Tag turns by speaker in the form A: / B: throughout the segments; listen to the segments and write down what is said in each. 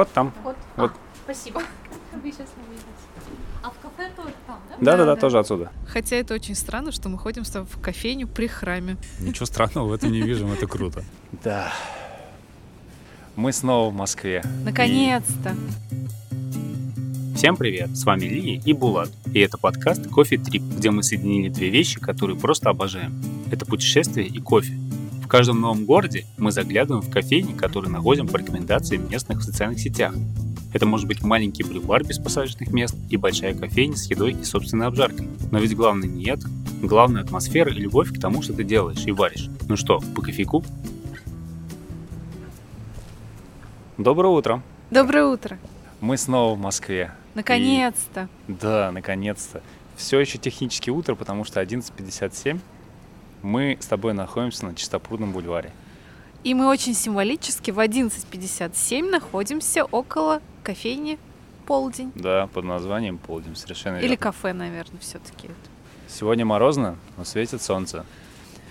A: Вход там.
B: Вот.
A: Вот.
B: А, спасибо. Вы сейчас не видите. А в кафе тоже там, да?
A: Да-да-да,
C: да.
A: тоже отсюда.
C: Хотя это очень странно, что мы ходим с тобой в кофейню при храме.
A: Ничего странного в этом не вижу, это круто. Да. Мы снова в Москве.
C: Наконец-то!
A: Всем привет, с вами Лия и Булат. И это подкаст «Кофе Трип», где мы соединили две вещи, которые просто обожаем. Это путешествие и кофе. В каждом новом городе мы заглядываем в кофейни, которые находим по рекомендациям местных в социальных сетях. Это может быть маленький брювар без посадочных мест и большая кофейня с едой и собственной обжаркой. Но ведь главное не это. Главное атмосфера и любовь к тому, что ты делаешь и варишь. Ну что, по кофейку? Доброе утро.
C: Доброе утро!
A: Мы снова в Москве.
C: Наконец-то!
A: Да, наконец-то. Все еще технически утро, потому что 11.57. Мы с тобой находимся на Чистопрудном бульваре.
C: И мы очень символически в 11.57 находимся около кофейни «Полдень».
A: Да, под названием Полдень, совершенно
C: Или
A: верно.
C: кафе, наверное, все-таки.
A: Сегодня морозно, но светит солнце.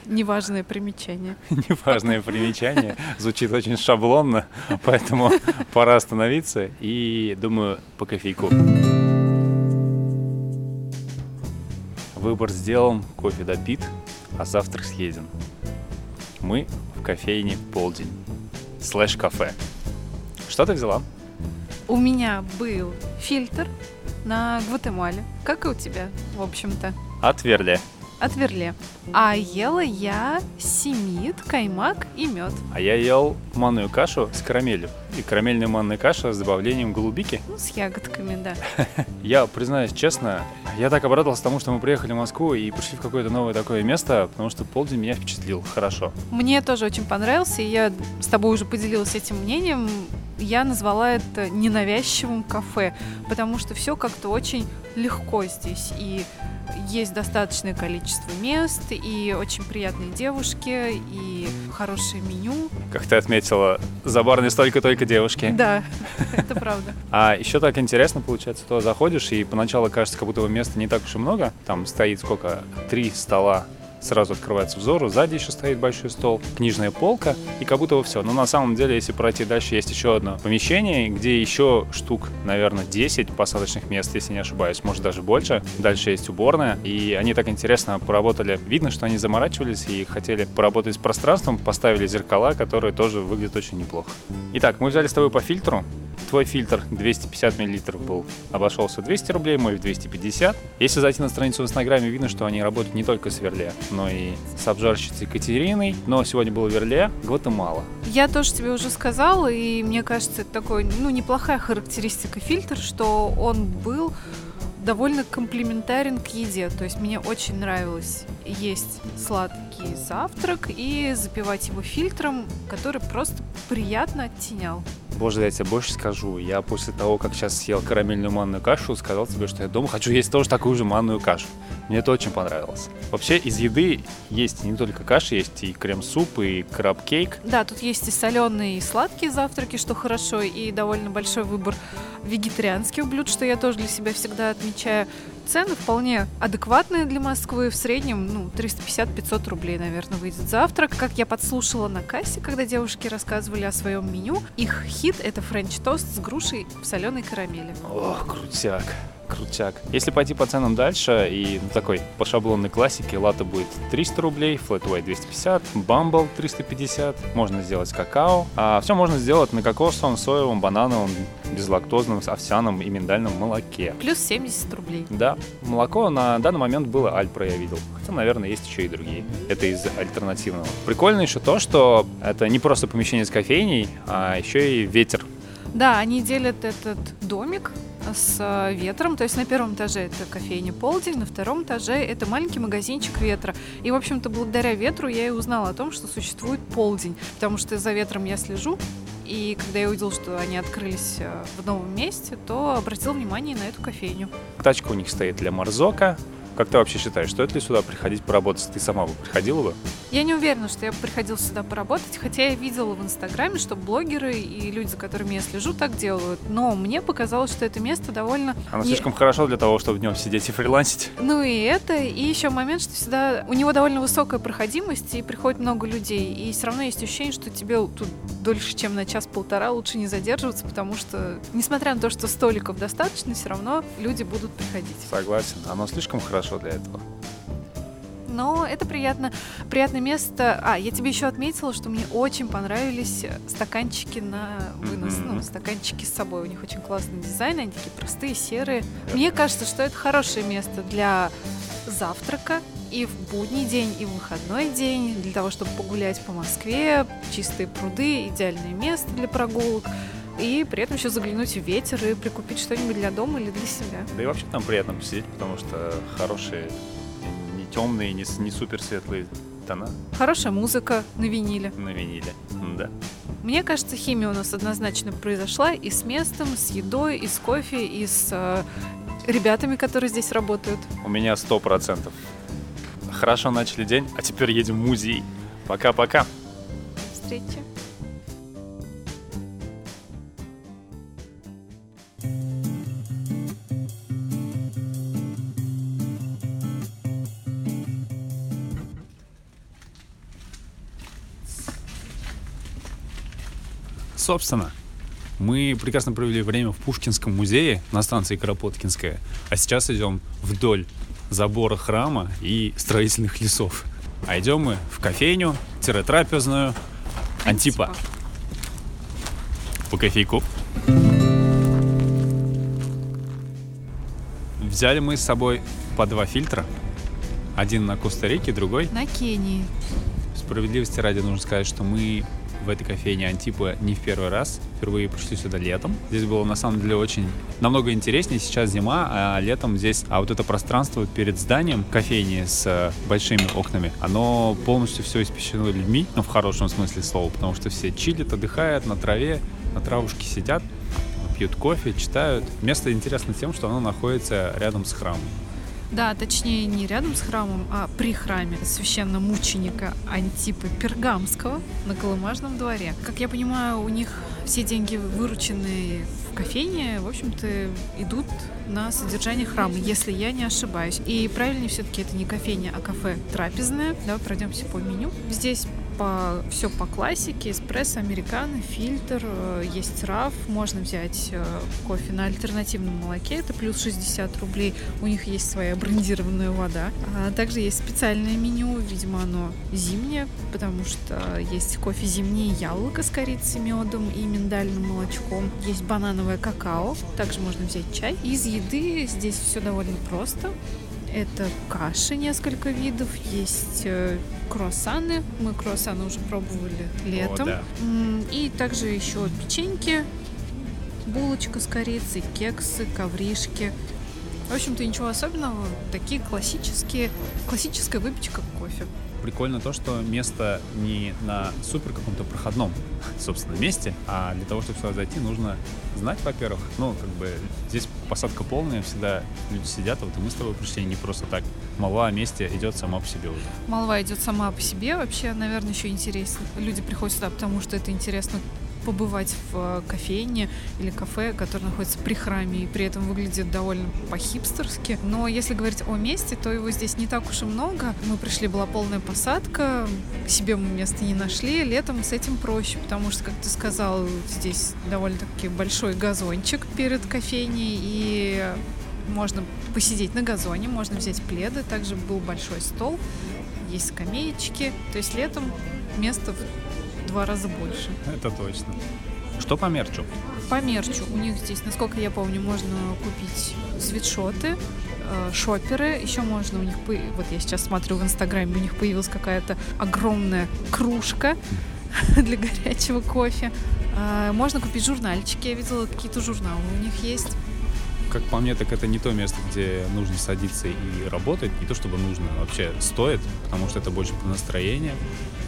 C: Неважное примечание.
A: Неважное примечание, звучит очень шаблонно, поэтому пора остановиться и, думаю, по кофейку. Выбор сделан, кофе допит, а завтрак съеден. Мы в кофейне «Полдень» слэш-кафе. Что ты взяла?
C: У меня был фильтр на Гватемале, как и у тебя, в общем-то,
A: От Верле.
C: от Верле. А ела я семит, каймак и мед.
A: А я ел манную кашу с карамелью. И карамельная манная каша с добавлением голубики.
C: Ну, с ягодками, да.
A: Я, признаюсь честно, я так обрадовался тому, что мы приехали в Москву и пришли в какое-то новое такое место, потому что полдень меня впечатлил хорошо.
C: Мне тоже очень понравился, и я с тобой уже поделилась этим мнением. Я назвала это ненавязчивым кафе, потому что все как-то очень легко здесь. И есть достаточное количество мест, и очень приятные девушки, и хорошее меню.
A: Как ты отметила, за барной столько-только девушки.
C: Да, это правда.
A: А еще так интересно получается, то заходишь, и поначалу кажется, как будто бы места не так уж и много. Там стоит сколько? Три стола сразу открывается взору, сзади еще стоит большой стол, книжная полка, и как будто бы все. Но на самом деле, если пройти дальше, есть еще одно помещение, где еще штук, наверное, 10 посадочных мест, если не ошибаюсь, может даже больше. Дальше есть уборная, и они так интересно поработали. Видно, что они заморачивались и хотели поработать с пространством, поставили зеркала, которые тоже выглядят очень неплохо. Итак, мы взяли с тобой по фильтру. Твой фильтр 250 мл был, обошелся 200 рублей, мой в 250. Если зайти на страницу в Инстаграме, видно, что они работают не только с но и с обжарщицей Екатериной. Но сегодня был Верле, Гватемала.
C: Я тоже тебе уже сказала, и мне кажется, это такой, ну, неплохая характеристика фильтр, что он был довольно комплементарен к еде. То есть мне очень нравилось есть сладкий завтрак и запивать его фильтром, который просто приятно оттенял.
A: Боже, я тебе больше скажу. Я после того, как сейчас съел карамельную манную кашу, сказал тебе, что я дома хочу есть тоже такую же манную кашу. Мне это очень понравилось. Вообще, из еды есть не только каша, есть и крем-суп, и краб-кейк.
C: Да, тут есть и соленые, и сладкие завтраки, что хорошо, и довольно большой выбор вегетарианских блюд, что я тоже для себя всегда отмечаю. Цены вполне адекватные для Москвы. В среднем, ну, 350-500 рублей, наверное, выйдет завтрак. Как я подслушала на кассе, когда девушки рассказывали о своем меню, их хит — это френч-тост с грушей в соленой карамели.
A: Ох, крутяк. Крутяк. Если пойти по ценам дальше и ну, такой по шаблонной классике, латте будет 300 рублей, флэт white 250, бамбл 350, можно сделать какао. А все можно сделать на кокосовом, соевом, банановом, безлактозном, овсяном и миндальном молоке.
C: Плюс 70 рублей.
A: Да, молоко на данный момент было Альпро, я видел. Хотя, наверное, есть еще и другие. Это из альтернативного. Прикольно еще то, что это не просто помещение с кофейней, а еще и ветер.
C: Да, они делят этот домик с э, ветром. То есть на первом этаже это кофейня «Полдень», на втором этаже это маленький магазинчик ветра. И, в общем-то, благодаря ветру я и узнала о том, что существует «Полдень», потому что за ветром я слежу. И когда я увидела, что они открылись э, в новом месте, то обратила внимание на эту кофейню.
A: Тачка у них стоит для Марзока, Как ты вообще считаешь, стоит ли сюда приходить поработать? Ты сама бы приходила бы?
C: Я не уверена, что я бы приходила сюда поработать, хотя я видела в Инстаграме, что блогеры и люди, за которыми я слежу, так делают. Но мне показалось, что это место довольно...
A: Оно
C: не-
A: слишком хорошо для того, чтобы в нем сидеть и фрилансить.
C: Ну и это, и еще момент, что сюда у него довольно высокая проходимость, и приходит много людей, и все равно есть ощущение, что тебе тут дольше, чем на час-полтора лучше не задерживаться, потому что, несмотря на то, что столиков достаточно, все равно люди будут приходить.
A: Согласен. Оно слишком хорошо для этого.
C: Но это приятно, приятное место. А, я тебе еще отметила, что мне очень понравились стаканчики на вынос.
A: Мгм.
C: Ну, стаканчики с собой. У них очень классный дизайн, они такие простые, серые. Мне кажется, что это хорошее место для завтрака и в будний день, и в выходной день, для того, чтобы погулять по Москве, чистые пруды, идеальное место для прогулок, и при этом еще заглянуть в ветер и прикупить что-нибудь для дома или для себя.
A: Да и вообще там приятно посидеть, потому что хорошие, не темные, не, не супер светлые тона
C: Хорошая музыка на виниле.
A: на виниле. Да.
C: Мне кажется, химия у нас однозначно произошла и с местом, с едой, и с кофе, и с э, ребятами, которые здесь работают.
A: У меня сто процентов. Хорошо начали день, а теперь едем в музей. Пока-пока.
C: До встречи.
A: Собственно, мы прекрасно провели время в Пушкинском музее на станции Кропоткинская, а сейчас идем вдоль забора храма и строительных лесов. А идем мы в кофейню, трапезную Антипа. По кофейку. Взяли мы с собой по два фильтра. Один на Коста-Рике, другой
C: На Кении.
A: Справедливости ради нужно сказать, что мы в этой кофейне Антипа не в первый раз. Впервые пришли сюда летом. Здесь было на самом деле очень намного интереснее. Сейчас зима, а летом здесь... А вот это пространство перед зданием кофейни с э, большими окнами, оно полностью все испещрено людьми, ну, в хорошем смысле слова, потому что все чилят, отдыхают на траве, на травушке сидят, пьют кофе, читают. Место интересно тем, что оно находится рядом с храмом.
C: Да, точнее, не рядом с храмом, а при храме священномученика Антипа Пергамского на Колымажном дворе. Как я понимаю, у них все деньги, вырученные в кофейне, в общем-то, идут на содержание храма, если я не ошибаюсь. И правильнее все-таки это не кофейня, а кафе трапезное. Давай пройдемся по меню. Здесь по, все по классике, эспрессо, американо, фильтр, э, есть раф, можно взять э, кофе на альтернативном молоке, это плюс 60 рублей, у них есть своя брендированная вода. А также есть специальное меню, видимо, оно зимнее, потому что есть кофе зимнее яблоко с корицей, медом и миндальным молочком, есть банановое какао, также можно взять чай. Из еды здесь все довольно просто. Это каши несколько видов, есть э, круассаны. Мы круассаны уже пробовали летом.
A: да.
C: М, И также еще печеньки, булочка с корицей, кексы, ковришки. В общем-то, ничего особенного. Такие классические, классическая выпечка кофе.
A: Прикольно то, что место не на супер каком-то проходном, собственно, месте, а для того, чтобы сюда зайти, нужно знать, во-первых, ну, как бы, здесь посадка полная, всегда люди сидят, вот и мы с тобой пришли не просто так. Молва о месте идет сама по себе уже.
C: Молва идет сама по себе. Вообще, наверное, еще интересно. Люди приходят сюда, потому что это интересно побывать в э, кофейне или кафе, которое находится при храме и при этом выглядит довольно по-хипстерски. Но если говорить о месте, то его здесь не так уж и много. Мы пришли, была полная посадка, себе мы места не нашли. Летом с этим проще, потому что, как ты сказал, здесь довольно-таки большой газончик перед кофейней, и можно посидеть на газоне, можно взять пледы, также был большой стол, есть скамеечки. То есть летом места в два раза больше.
A: Это точно. Что по мерчу?
C: По мерчу у них здесь, насколько я помню, можно купить свитшоты, э, шоперы. Еще можно у них, по- вот я сейчас смотрю в Инстаграме, у них появилась какая-то огромная кружка для горячего кофе. А, Можно купить журнальчики. Я видела, какие-то журналы у них есть.
A: Как по мне, так это не то место, где нужно садиться и работать. Не то чтобы нужно, а вообще стоит, потому что это больше про настроение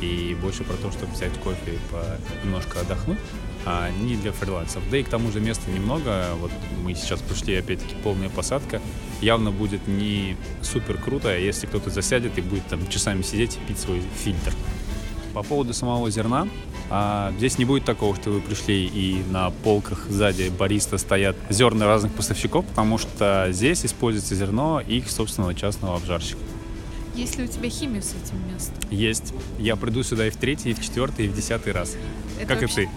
A: и больше про то, чтобы взять кофе и по- немножко отдохнуть. а не для фрилансеров. Да и к тому же места немного. Вот мы сейчас пришли, опять-таки, полная посадка. Явно будет не супер круто, если кто-то засядет и будет там часами сидеть и пить свой фильтр. По поводу самого зерна, а, здесь не будет такого, что вы пришли и на полках сзади бариста стоят зерна разных поставщиков, потому что здесь используется зерно их собственного частного обжарщика.
C: Есть ли у тебя химия с этим местом?
A: Есть. Я приду сюда и в третий, и в четвертый, и в десятый раз.
C: Это
A: как
C: вообще-
A: и ты.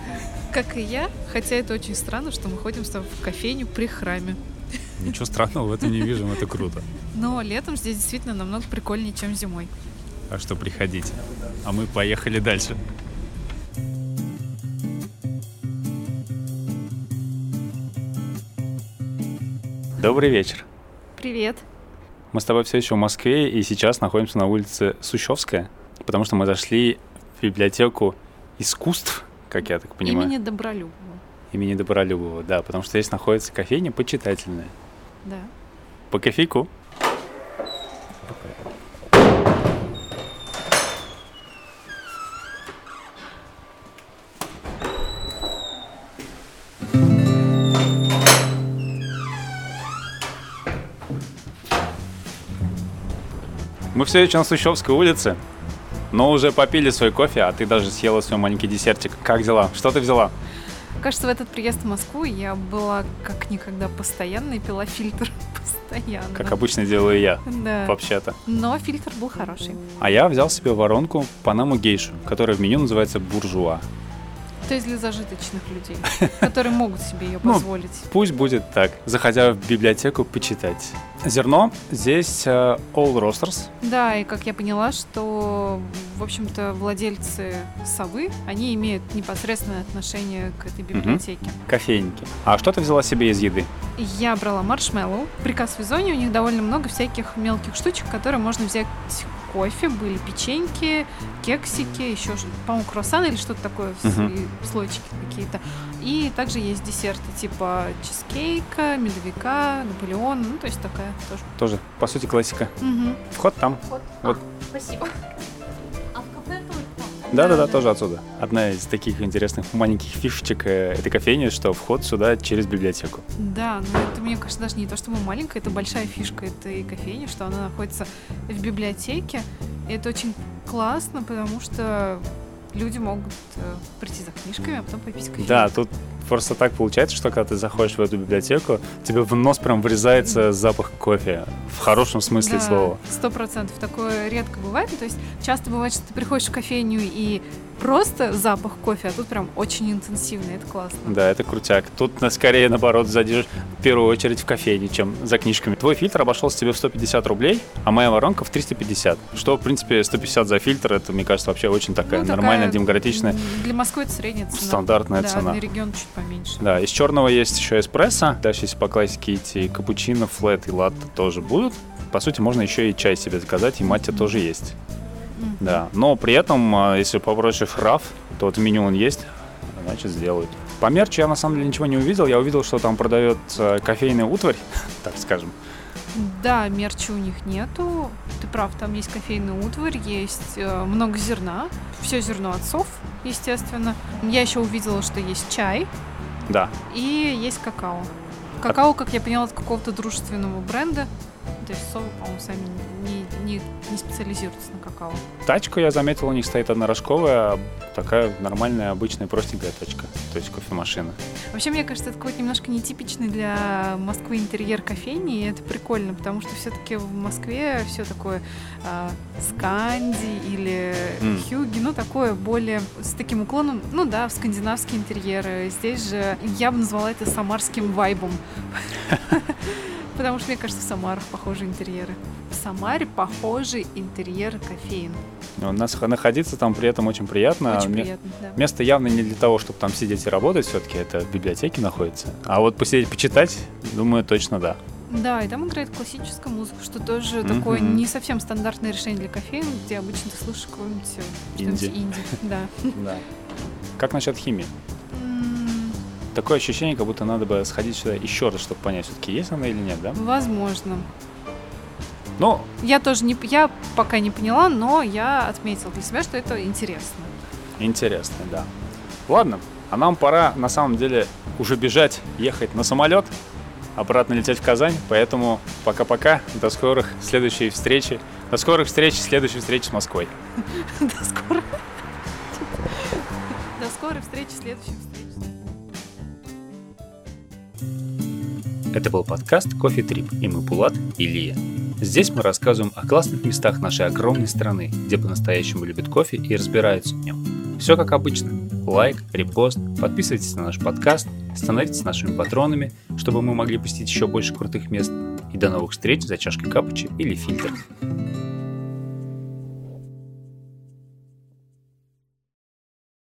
C: Как и я, хотя это очень странно, что мы ходим с тобой в кофейню при храме.
A: Ничего странного в этом не вижу, это круто.
C: Но летом здесь действительно намного прикольнее, чем зимой.
A: Так что приходите. А мы поехали дальше. Добрый вечер.
C: Привет.
A: Мы с тобой все еще в Москве и сейчас находимся на улице Сущевская, потому что мы зашли в библиотеку искусств, как я так понимаю,
C: Имени Добролюбова.
A: имени Добролюбова, да, потому что здесь находится кофейня почитательная.
C: Да.
A: По кофейку. Все еще на Сущевской улице, но уже попили свой кофе, а ты даже съела свой маленький десертик. Как дела? Что ты взяла?
C: Кажется, в этот приезд в Москву я была как никогда постоянно и пила фильтр постоянно.
A: Как обычно делаю я,
C: Да.
A: вообще-то.
C: Но фильтр был хороший.
A: А я взял себе воронку Панаму Гейшу, которая в меню называется буржуа.
C: То есть для зажиточных людей, которые могут себе ее
A: Ну,
C: позволить.
A: Пусть будет так, заходя в библиотеку почитать. Зерно здесь э, All Roasters.
C: Да, и как я поняла, что, в общем-то, владельцы совы, они имеют непосредственное отношение к этой библиотеке.
A: кофейники. А что ты взяла себе из еды?
C: Я брала маршмеллоу. Приказ в зоне у них довольно много всяких мелких штучек, которые можно взять кофе, были печеньки, кексики, еще, по-моему, круассаны или что-то такое, и слойчики какие-то. И также есть десерты типа чизкейка, медовика, наполеон, ну, то есть такая тоже.
A: Тоже, по сути, классика.
C: Мгм.
A: Вход там.
B: Вот.
A: Вот.
B: А, спасибо.
A: Да-да-да,
C: да.
A: тоже отсюда. Одна из таких интересных маленьких фишечек э, этой кофейни, что вход сюда через библиотеку.
C: Да, но это, мне кажется, даже не то, чтобы маленькая, это большая фишка этой кофейни, что она находится в библиотеке. И это очень классно, потому что люди могут э, прийти за книжками, а потом попить кофе.
A: Да, тут просто так получается, что когда ты заходишь в эту библиотеку, тебе в нос прям врезается запах кофе. В хорошем смысле слова.
C: Сто процентов. Такое редко бывает. То есть часто бывает, что ты приходишь в кофейню и просто запах кофе, а тут прям очень интенсивно. Это классно.
A: Да, это крутяк. Тут на- скорее, наоборот, зайдешь в первую очередь в кофейне, чем за книжками. Твой фильтр обошелся тебе в 150 рублей, а моя воронка в 350. Что, в принципе, 150 за фильтр, это, мне кажется, вообще очень такая
C: Ну, такая,
A: нормальная, демократичная,
C: Для Москвы это средняя цена.
A: стандартная
C: да,
A: цена.
C: для региона чуть поменьше.
A: Да, из черного есть еще эспрессо. Дальше, если по классике идти, капучино, флет и латте тоже будут. По сути, можно еще и чай себе заказать, и маття тоже есть.
C: Мгм.
A: Да, но при этом, а, если попросишь раф, то вот в меню он есть, значит сделают. По мерчу я на самом деле ничего не увидел. Я увидел, что там продает кофейная утварь, так скажем.
C: Да, мерча у них нету. Ты прав, там есть кофейный утварь, есть э, много зерна. Все зерно отцов, естественно. Я еще увидела, что есть чай
A: Да,
C: и есть какао. Какао, как я поняла, от какого-то дружественного бренда. То есть совы, по-моему, сами не, не, не специализируются на какао.
A: тачка, я заметил, у них стоит одна рожковая, такая нормальная, обычная, простенькая тачка, то есть кофемашина.
C: Вообще, мне кажется, это какой-то немножко нетипичный для Москвы интерьер кофейни, и это прикольно, потому что все-таки в Москве все такое а, сканди или
A: М.
C: хюги, ну такое более с таким уклоном, ну да, в скандинавские интерьеры. Здесь же я бы назвала это самарским вайбом. Потому что, мне кажется, в Самарах похожие интерьеры. В Самаре похожий интерьер кофеин.
A: У нас находиться там при этом очень приятно.
C: Очень
A: Ме-
C: приятно, да.
A: Место явно не для того, чтобы там сидеть и работать, все-таки это в библиотеке находится. А вот посидеть, почитать, думаю, точно да.
C: Да, и там играет классическая музыка, что тоже
A: Мгм.
C: такое не совсем стандартное решение для кофеин, где обычно ты слышишь какой-нибудь что-нибудь
A: Инди.
C: инди. Да.
A: Как насчет химии? Такое ощущение, как будто надо бы сходить сюда еще раз, чтобы понять, все-таки есть она или нет, да?
C: Возможно.
A: Ну,
C: Я тоже не, я пока не поняла, но я отметила для себя, что это интересно.
A: интересно, да. Ладно, А нам пора, на самом деле, уже бежать, ехать на самолет, обратно лететь в Казань. Поэтому пока-пока, до скорых следующей встречи. До скорых встреч, следующей встречи с Москвой.
C: До скорой. До скорой встречи, следующих встреч.
A: Это был подкаст «Кофе Трип» и мы Пулат и Лия. Здесь мы рассказываем о классных местах нашей огромной страны, где по-настоящему любят кофе и разбираются в нем. Все как обычно. Лайк, репост, подписывайтесь на наш подкаст, становитесь нашими патронами, чтобы мы могли посетить еще больше крутых мест. И до новых встреч за чашкой капучи или фильтр.